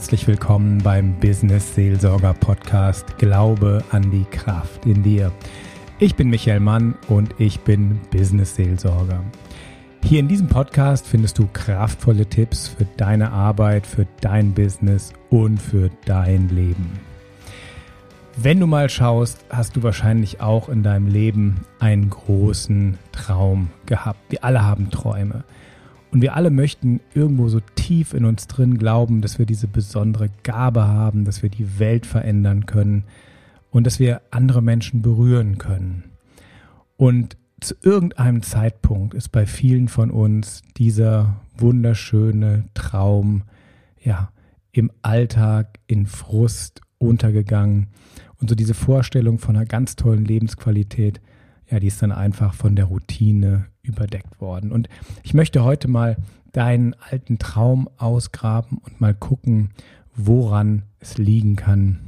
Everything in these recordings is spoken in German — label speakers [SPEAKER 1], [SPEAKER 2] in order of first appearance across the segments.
[SPEAKER 1] Herzlich willkommen beim Business Seelsorger Podcast Glaube an die Kraft in dir. Ich bin Michael Mann und ich bin Business Seelsorger. Hier in diesem Podcast findest du kraftvolle Tipps für deine Arbeit, für dein Business und für dein Leben. Wenn du mal schaust, hast du wahrscheinlich auch in deinem Leben einen großen Traum gehabt. Wir alle haben Träume. Und wir alle möchten irgendwo so tief in uns drin glauben, dass wir diese besondere Gabe haben, dass wir die Welt verändern können und dass wir andere Menschen berühren können. Und zu irgendeinem Zeitpunkt ist bei vielen von uns dieser wunderschöne Traum, ja, im Alltag, in Frust untergegangen. Und so diese Vorstellung von einer ganz tollen Lebensqualität, ja, die ist dann einfach von der Routine überdeckt worden. Und ich möchte heute mal deinen alten Traum ausgraben und mal gucken, woran es liegen kann,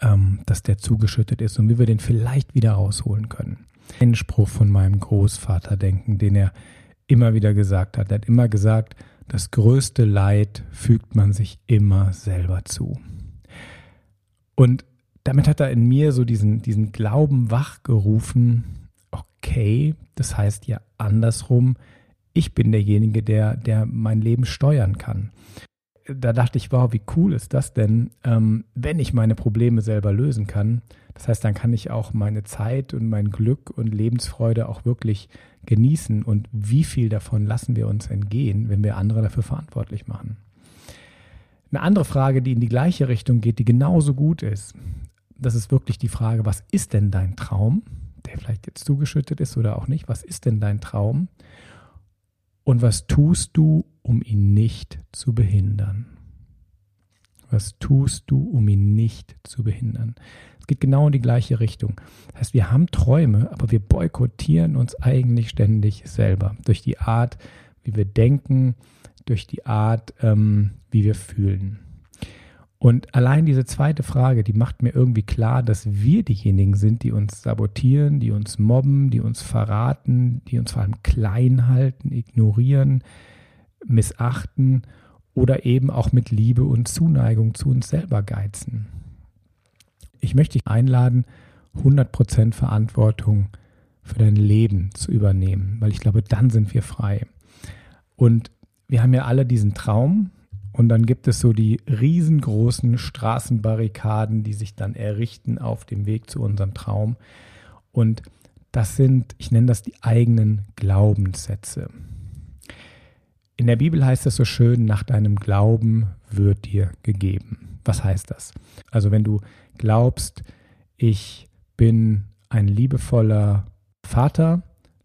[SPEAKER 1] ähm, dass der zugeschüttet ist und wie wir den vielleicht wieder rausholen können. Ein Spruch von meinem Großvater denken, den er immer wieder gesagt hat. Er hat immer gesagt, das größte Leid fügt man sich immer selber zu. Und damit hat er in mir so diesen, diesen Glauben wachgerufen, okay, das heißt ja andersrum, ich bin derjenige, der, der mein Leben steuern kann. Da dachte ich, wow, wie cool ist das denn, ähm, wenn ich meine Probleme selber lösen kann. Das heißt, dann kann ich auch meine Zeit und mein Glück und Lebensfreude auch wirklich genießen. Und wie viel davon lassen wir uns entgehen, wenn wir andere dafür verantwortlich machen? Eine andere Frage, die in die gleiche Richtung geht, die genauso gut ist, das ist wirklich die Frage, was ist denn dein Traum? Der vielleicht jetzt zugeschüttet ist oder auch nicht. Was ist denn dein Traum? Und was tust du, um ihn nicht zu behindern? Was tust du, um ihn nicht zu behindern? Es geht genau in die gleiche Richtung. Das heißt, wir haben Träume, aber wir boykottieren uns eigentlich ständig selber durch die Art, wie wir denken, durch die Art, ähm, wie wir fühlen. Und allein diese zweite Frage, die macht mir irgendwie klar, dass wir diejenigen sind, die uns sabotieren, die uns mobben, die uns verraten, die uns vor allem klein halten, ignorieren, missachten oder eben auch mit Liebe und Zuneigung zu uns selber geizen. Ich möchte dich einladen, 100% Verantwortung für dein Leben zu übernehmen, weil ich glaube, dann sind wir frei. Und wir haben ja alle diesen Traum, und dann gibt es so die riesengroßen Straßenbarrikaden, die sich dann errichten auf dem Weg zu unserem Traum. Und das sind, ich nenne das die eigenen Glaubenssätze. In der Bibel heißt es so schön, nach deinem Glauben wird dir gegeben. Was heißt das? Also wenn du glaubst, ich bin ein liebevoller Vater,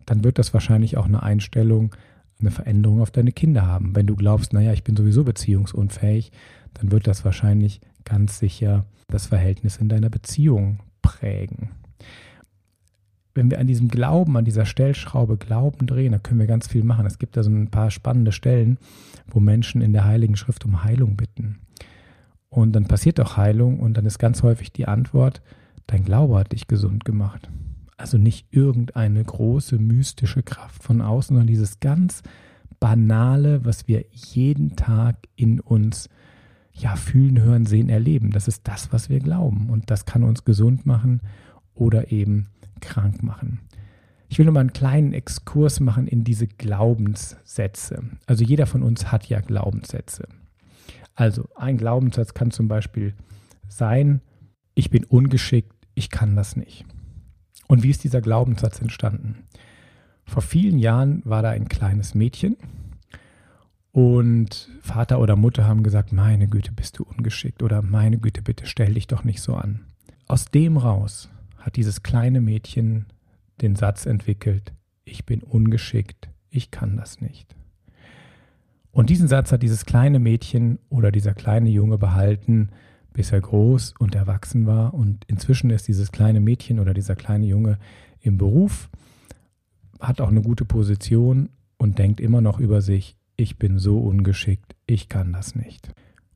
[SPEAKER 1] dann wird das wahrscheinlich auch eine Einstellung eine Veränderung auf deine Kinder haben. Wenn du glaubst, naja, ich bin sowieso beziehungsunfähig, dann wird das wahrscheinlich ganz sicher das Verhältnis in deiner Beziehung prägen. Wenn wir an diesem Glauben, an dieser Stellschraube Glauben drehen, dann können wir ganz viel machen. Es gibt da so ein paar spannende Stellen, wo Menschen in der Heiligen Schrift um Heilung bitten. Und dann passiert auch Heilung und dann ist ganz häufig die Antwort, dein Glaube hat dich gesund gemacht. Also nicht irgendeine große mystische Kraft von außen, sondern dieses ganz banale, was wir jeden Tag in uns ja fühlen, hören, sehen, erleben. Das ist das, was wir glauben und das kann uns gesund machen oder eben krank machen. Ich will nur mal einen kleinen Exkurs machen in diese Glaubenssätze. Also jeder von uns hat ja Glaubenssätze. Also ein Glaubenssatz kann zum Beispiel sein, ich bin ungeschickt, ich kann das nicht. Und wie ist dieser Glaubenssatz entstanden? Vor vielen Jahren war da ein kleines Mädchen und Vater oder Mutter haben gesagt, meine Güte, bist du ungeschickt oder meine Güte, bitte stell dich doch nicht so an. Aus dem raus hat dieses kleine Mädchen den Satz entwickelt, ich bin ungeschickt, ich kann das nicht. Und diesen Satz hat dieses kleine Mädchen oder dieser kleine Junge behalten, bis er groß und erwachsen war. Und inzwischen ist dieses kleine Mädchen oder dieser kleine Junge im Beruf, hat auch eine gute Position und denkt immer noch über sich, ich bin so ungeschickt, ich kann das nicht.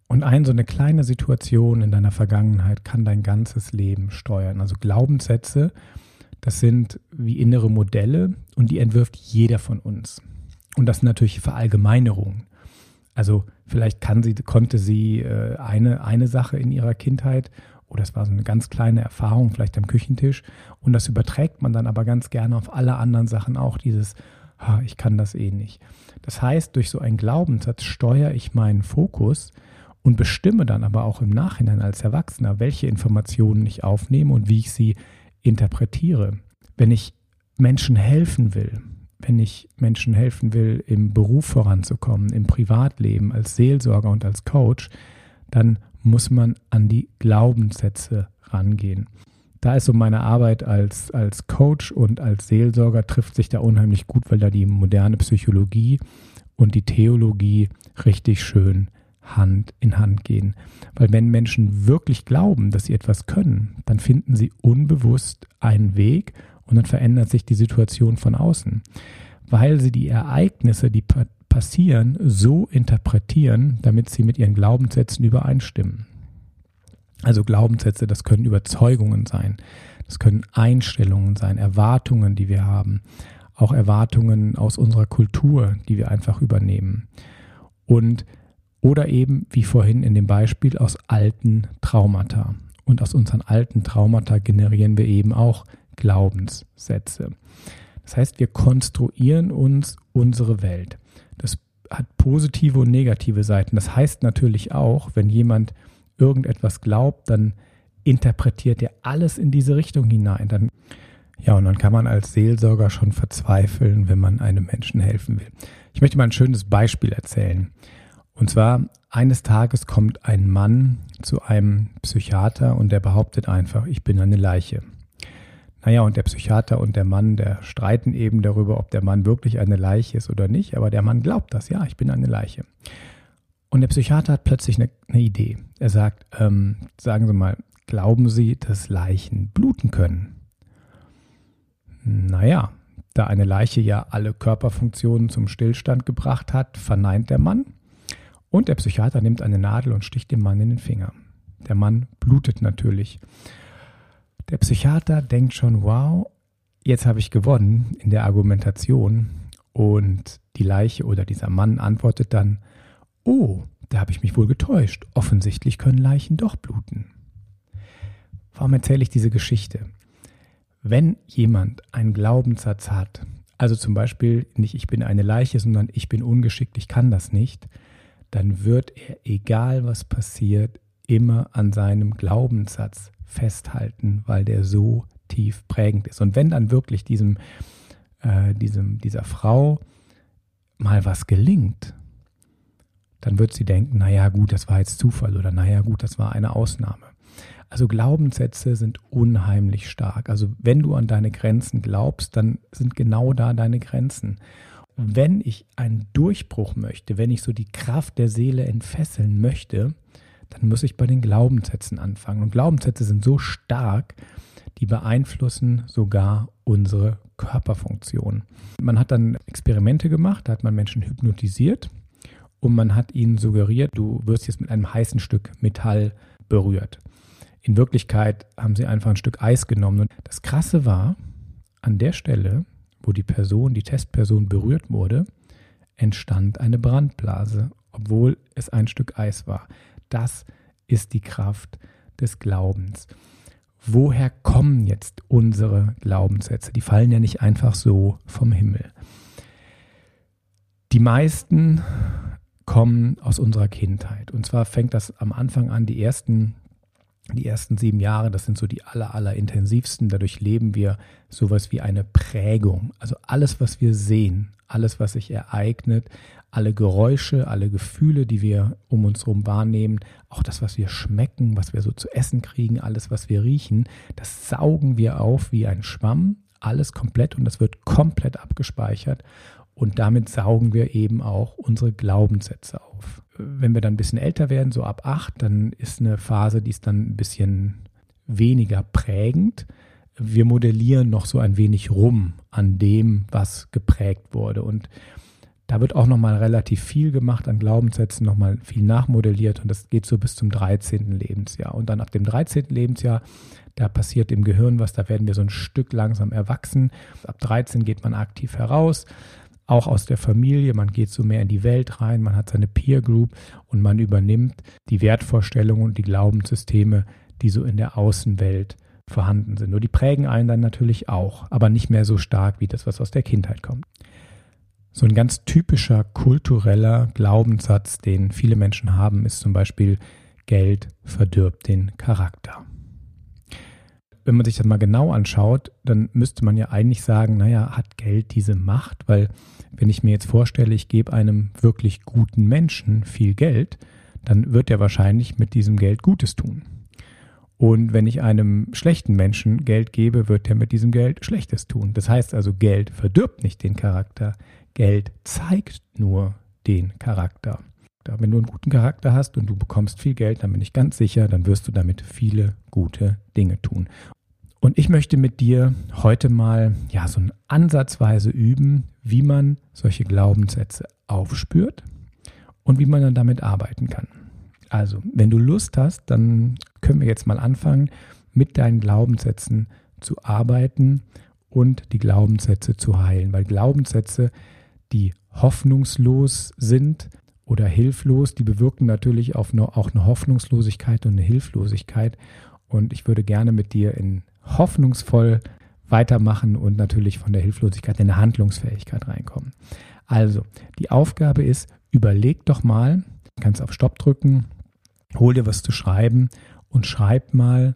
[SPEAKER 1] Und ein so eine kleine Situation in deiner Vergangenheit kann dein ganzes Leben steuern. Also Glaubenssätze, das sind wie innere Modelle und die entwirft jeder von uns. Und das sind natürlich Verallgemeinerungen. Also vielleicht kann sie, konnte sie äh, eine, eine Sache in ihrer Kindheit oder es war so eine ganz kleine Erfahrung, vielleicht am Küchentisch. Und das überträgt man dann aber ganz gerne auf alle anderen Sachen auch, dieses, ha, ich kann das eh nicht. Das heißt, durch so einen Glaubenssatz steuere ich meinen Fokus und bestimme dann aber auch im Nachhinein als Erwachsener, welche Informationen ich aufnehme und wie ich sie interpretiere. Wenn ich Menschen helfen will, wenn ich Menschen helfen will, im Beruf voranzukommen, im Privatleben, als Seelsorger und als Coach, dann muss man an die Glaubenssätze rangehen. Da ist so meine Arbeit als, als Coach und als Seelsorger trifft sich da unheimlich gut, weil da die moderne Psychologie und die Theologie richtig schön Hand in Hand gehen. Weil wenn Menschen wirklich glauben, dass sie etwas können, dann finden sie unbewusst einen Weg und dann verändert sich die Situation von außen. Weil sie die Ereignisse, die passieren, so interpretieren, damit sie mit ihren Glaubenssätzen übereinstimmen. Also Glaubenssätze, das können Überzeugungen sein, das können Einstellungen sein, Erwartungen, die wir haben, auch Erwartungen aus unserer Kultur, die wir einfach übernehmen. Und oder eben, wie vorhin in dem Beispiel, aus alten Traumata. Und aus unseren alten Traumata generieren wir eben auch Glaubenssätze. Das heißt, wir konstruieren uns unsere Welt. Das hat positive und negative Seiten. Das heißt natürlich auch, wenn jemand irgendetwas glaubt, dann interpretiert er alles in diese Richtung hinein. Dann, ja, und dann kann man als Seelsorger schon verzweifeln, wenn man einem Menschen helfen will. Ich möchte mal ein schönes Beispiel erzählen. Und zwar, eines Tages kommt ein Mann zu einem Psychiater und der behauptet einfach, ich bin eine Leiche. Naja, und der Psychiater und der Mann, der streiten eben darüber, ob der Mann wirklich eine Leiche ist oder nicht, aber der Mann glaubt das, ja, ich bin eine Leiche. Und der Psychiater hat plötzlich eine, eine Idee. Er sagt, ähm, sagen Sie mal, glauben Sie, dass Leichen bluten können? Naja, da eine Leiche ja alle Körperfunktionen zum Stillstand gebracht hat, verneint der Mann. Und der Psychiater nimmt eine Nadel und sticht dem Mann in den Finger. Der Mann blutet natürlich. Der Psychiater denkt schon, wow, jetzt habe ich gewonnen in der Argumentation. Und die Leiche oder dieser Mann antwortet dann, oh, da habe ich mich wohl getäuscht. Offensichtlich können Leichen doch bluten. Warum erzähle ich diese Geschichte? Wenn jemand einen Glaubenssatz hat, also zum Beispiel nicht ich bin eine Leiche, sondern ich bin ungeschickt, ich kann das nicht, dann wird er, egal was passiert, immer an seinem Glaubenssatz festhalten, weil der so tief prägend ist. Und wenn dann wirklich diesem, äh, diesem, dieser Frau mal was gelingt, dann wird sie denken, naja gut, das war jetzt Zufall oder naja gut, das war eine Ausnahme. Also Glaubenssätze sind unheimlich stark. Also wenn du an deine Grenzen glaubst, dann sind genau da deine Grenzen. Wenn ich einen Durchbruch möchte, wenn ich so die Kraft der Seele entfesseln möchte, dann muss ich bei den Glaubenssätzen anfangen. Und Glaubenssätze sind so stark, die beeinflussen sogar unsere Körperfunktion. Man hat dann Experimente gemacht, da hat man Menschen hypnotisiert und man hat ihnen suggeriert, du wirst jetzt mit einem heißen Stück Metall berührt. In Wirklichkeit haben sie einfach ein Stück Eis genommen. Und das Krasse war, an der Stelle, wo die Person, die Testperson berührt wurde, entstand eine Brandblase, obwohl es ein Stück Eis war. Das ist die Kraft des Glaubens. Woher kommen jetzt unsere Glaubenssätze? Die fallen ja nicht einfach so vom Himmel. Die meisten kommen aus unserer Kindheit. Und zwar fängt das am Anfang an, die ersten, die ersten sieben Jahre, das sind so die aller, aller intensivsten. Dadurch leben wir sowas wie eine Prägung. Also alles, was wir sehen, alles, was sich ereignet, alle Geräusche, alle Gefühle, die wir um uns herum wahrnehmen, auch das, was wir schmecken, was wir so zu essen kriegen, alles, was wir riechen, das saugen wir auf wie ein Schwamm, alles komplett und das wird komplett abgespeichert. Und damit saugen wir eben auch unsere Glaubenssätze auf. Wenn wir dann ein bisschen älter werden, so ab acht, dann ist eine Phase, die ist dann ein bisschen weniger prägend. Wir modellieren noch so ein wenig rum an dem, was geprägt wurde. Und da wird auch nochmal relativ viel gemacht an Glaubenssätzen, nochmal viel nachmodelliert und das geht so bis zum 13. Lebensjahr. Und dann ab dem 13. Lebensjahr, da passiert im Gehirn was, da werden wir so ein Stück langsam erwachsen. Ab 13 geht man aktiv heraus auch aus der Familie, man geht so mehr in die Welt rein, man hat seine Peer Group und man übernimmt die Wertvorstellungen und die Glaubenssysteme, die so in der Außenwelt vorhanden sind. Nur die prägen einen dann natürlich auch, aber nicht mehr so stark wie das, was aus der Kindheit kommt. So ein ganz typischer kultureller Glaubenssatz, den viele Menschen haben, ist zum Beispiel Geld verdirbt den Charakter. Wenn man sich das mal genau anschaut, dann müsste man ja eigentlich sagen, naja, hat Geld diese Macht? Weil wenn ich mir jetzt vorstelle, ich gebe einem wirklich guten Menschen viel Geld, dann wird er wahrscheinlich mit diesem Geld Gutes tun. Und wenn ich einem schlechten Menschen Geld gebe, wird er mit diesem Geld Schlechtes tun. Das heißt also, Geld verdirbt nicht den Charakter. Geld zeigt nur den Charakter. Wenn du einen guten Charakter hast und du bekommst viel Geld, dann bin ich ganz sicher, dann wirst du damit viele gute Dinge tun. Und ich möchte mit dir heute mal ja so ansatzweise üben, wie man solche Glaubenssätze aufspürt und wie man dann damit arbeiten kann. Also, wenn du Lust hast, dann können wir jetzt mal anfangen, mit deinen Glaubenssätzen zu arbeiten und die Glaubenssätze zu heilen. Weil Glaubenssätze, die hoffnungslos sind oder hilflos, die bewirken natürlich auch eine Hoffnungslosigkeit und eine Hilflosigkeit. Und ich würde gerne mit dir in hoffnungsvoll weitermachen und natürlich von der Hilflosigkeit in eine Handlungsfähigkeit reinkommen. Also, die Aufgabe ist, überleg doch mal, kannst auf Stopp drücken, hol dir was zu schreiben und schreib mal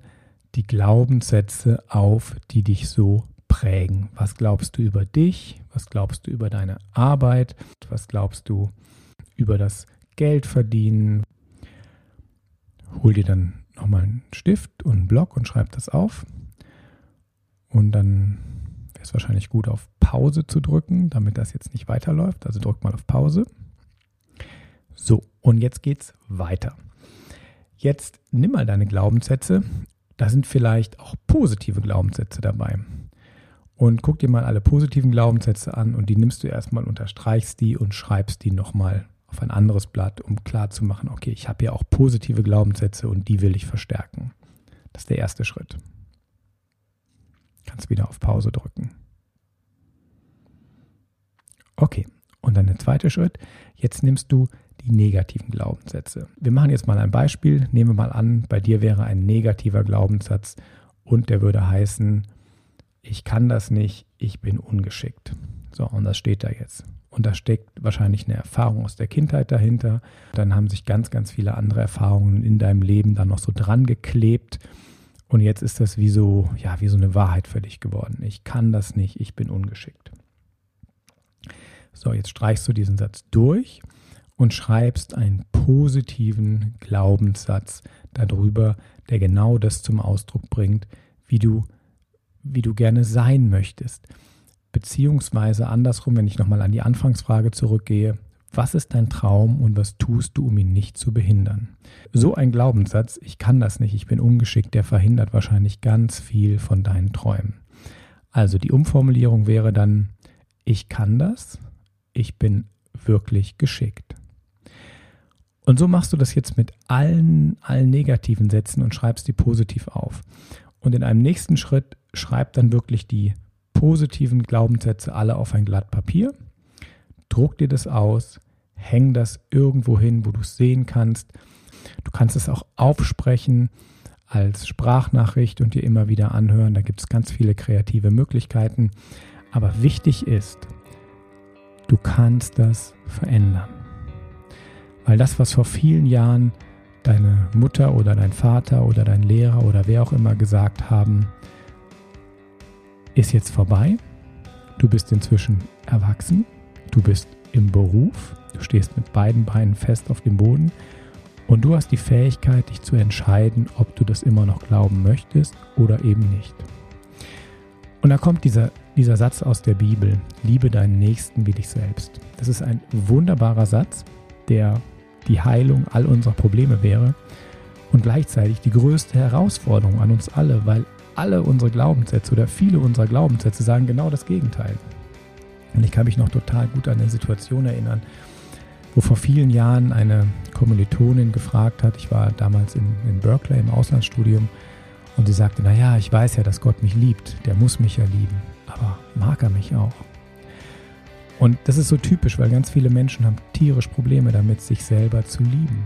[SPEAKER 1] die Glaubenssätze auf, die dich so prägen. Was glaubst du über dich? Was glaubst du über deine Arbeit? Was glaubst du über das Geldverdienen? Hol dir dann nochmal einen Stift und einen Block und schreib das auf. Und dann wäre es wahrscheinlich gut, auf Pause zu drücken, damit das jetzt nicht weiterläuft. Also drück mal auf Pause. So, und jetzt geht's weiter. Jetzt nimm mal deine Glaubenssätze. Da sind vielleicht auch positive Glaubenssätze dabei. Und guck dir mal alle positiven Glaubenssätze an und die nimmst du erstmal, unterstreichst die und schreibst die nochmal auf ein anderes Blatt, um klar zu machen, okay, ich habe ja auch positive Glaubenssätze und die will ich verstärken. Das ist der erste Schritt. Kannst wieder auf Pause drücken. Okay, und dann der zweite Schritt. Jetzt nimmst du die negativen Glaubenssätze. Wir machen jetzt mal ein Beispiel. Nehmen wir mal an, bei dir wäre ein negativer Glaubenssatz und der würde heißen, ich kann das nicht, ich bin ungeschickt. So, und das steht da jetzt. Und da steckt wahrscheinlich eine Erfahrung aus der Kindheit dahinter. Dann haben sich ganz, ganz viele andere Erfahrungen in deinem Leben dann noch so dran geklebt. Und jetzt ist das wie so, ja, wie so eine Wahrheit für dich geworden. Ich kann das nicht, ich bin ungeschickt. So, jetzt streichst du diesen Satz durch und schreibst einen positiven Glaubenssatz darüber, der genau das zum Ausdruck bringt, wie du, wie du gerne sein möchtest. Beziehungsweise andersrum, wenn ich nochmal an die Anfangsfrage zurückgehe, was ist dein Traum und was tust du, um ihn nicht zu behindern? So ein Glaubenssatz, ich kann das nicht, ich bin ungeschickt, der verhindert wahrscheinlich ganz viel von deinen Träumen. Also die Umformulierung wäre dann, ich kann das, ich bin wirklich geschickt. Und so machst du das jetzt mit allen, allen negativen Sätzen und schreibst die positiv auf. Und in einem nächsten Schritt schreib dann wirklich die positiven Glaubenssätze alle auf ein Blatt Papier, druck dir das aus, häng das irgendwo hin, wo du es sehen kannst. Du kannst es auch aufsprechen als Sprachnachricht und dir immer wieder anhören. Da gibt es ganz viele kreative Möglichkeiten. Aber wichtig ist, du kannst das verändern. Weil das, was vor vielen Jahren deine Mutter oder dein Vater oder dein Lehrer oder wer auch immer gesagt haben, ist jetzt vorbei. Du bist inzwischen erwachsen. Du bist im Beruf. Du stehst mit beiden Beinen fest auf dem Boden. Und du hast die Fähigkeit, dich zu entscheiden, ob du das immer noch glauben möchtest oder eben nicht. Und da kommt dieser, dieser Satz aus der Bibel, liebe deinen Nächsten wie dich selbst. Das ist ein wunderbarer Satz, der die Heilung all unserer Probleme wäre und gleichzeitig die größte Herausforderung an uns alle, weil alle unsere Glaubenssätze oder viele unserer Glaubenssätze sagen genau das Gegenteil. Und ich kann mich noch total gut an eine Situation erinnern, wo vor vielen Jahren eine Kommilitonin gefragt hat, ich war damals in, in Berkeley im Auslandsstudium, und sie sagte, naja, ich weiß ja, dass Gott mich liebt, der muss mich ja lieben, aber mag er mich auch? Und das ist so typisch, weil ganz viele Menschen haben tierisch Probleme damit, sich selber zu lieben.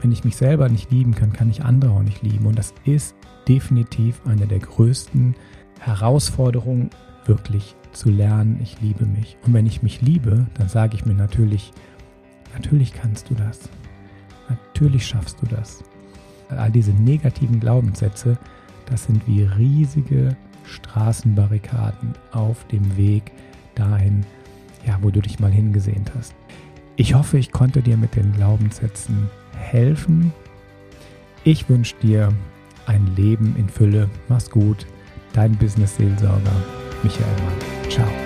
[SPEAKER 1] Wenn ich mich selber nicht lieben kann, kann ich andere auch nicht lieben. Und das ist definitiv eine der größten Herausforderungen, wirklich zu lernen, ich liebe mich. Und wenn ich mich liebe, dann sage ich mir natürlich, natürlich kannst du das. Natürlich schaffst du das. All diese negativen Glaubenssätze, das sind wie riesige Straßenbarrikaden auf dem Weg dahin, ja, wo du dich mal hingesehnt hast. Ich hoffe, ich konnte dir mit den Glaubenssätzen helfen. Ich wünsche dir ein Leben in Fülle. Mach's gut. Dein Business-Seelsorger Michael Mann. Ciao.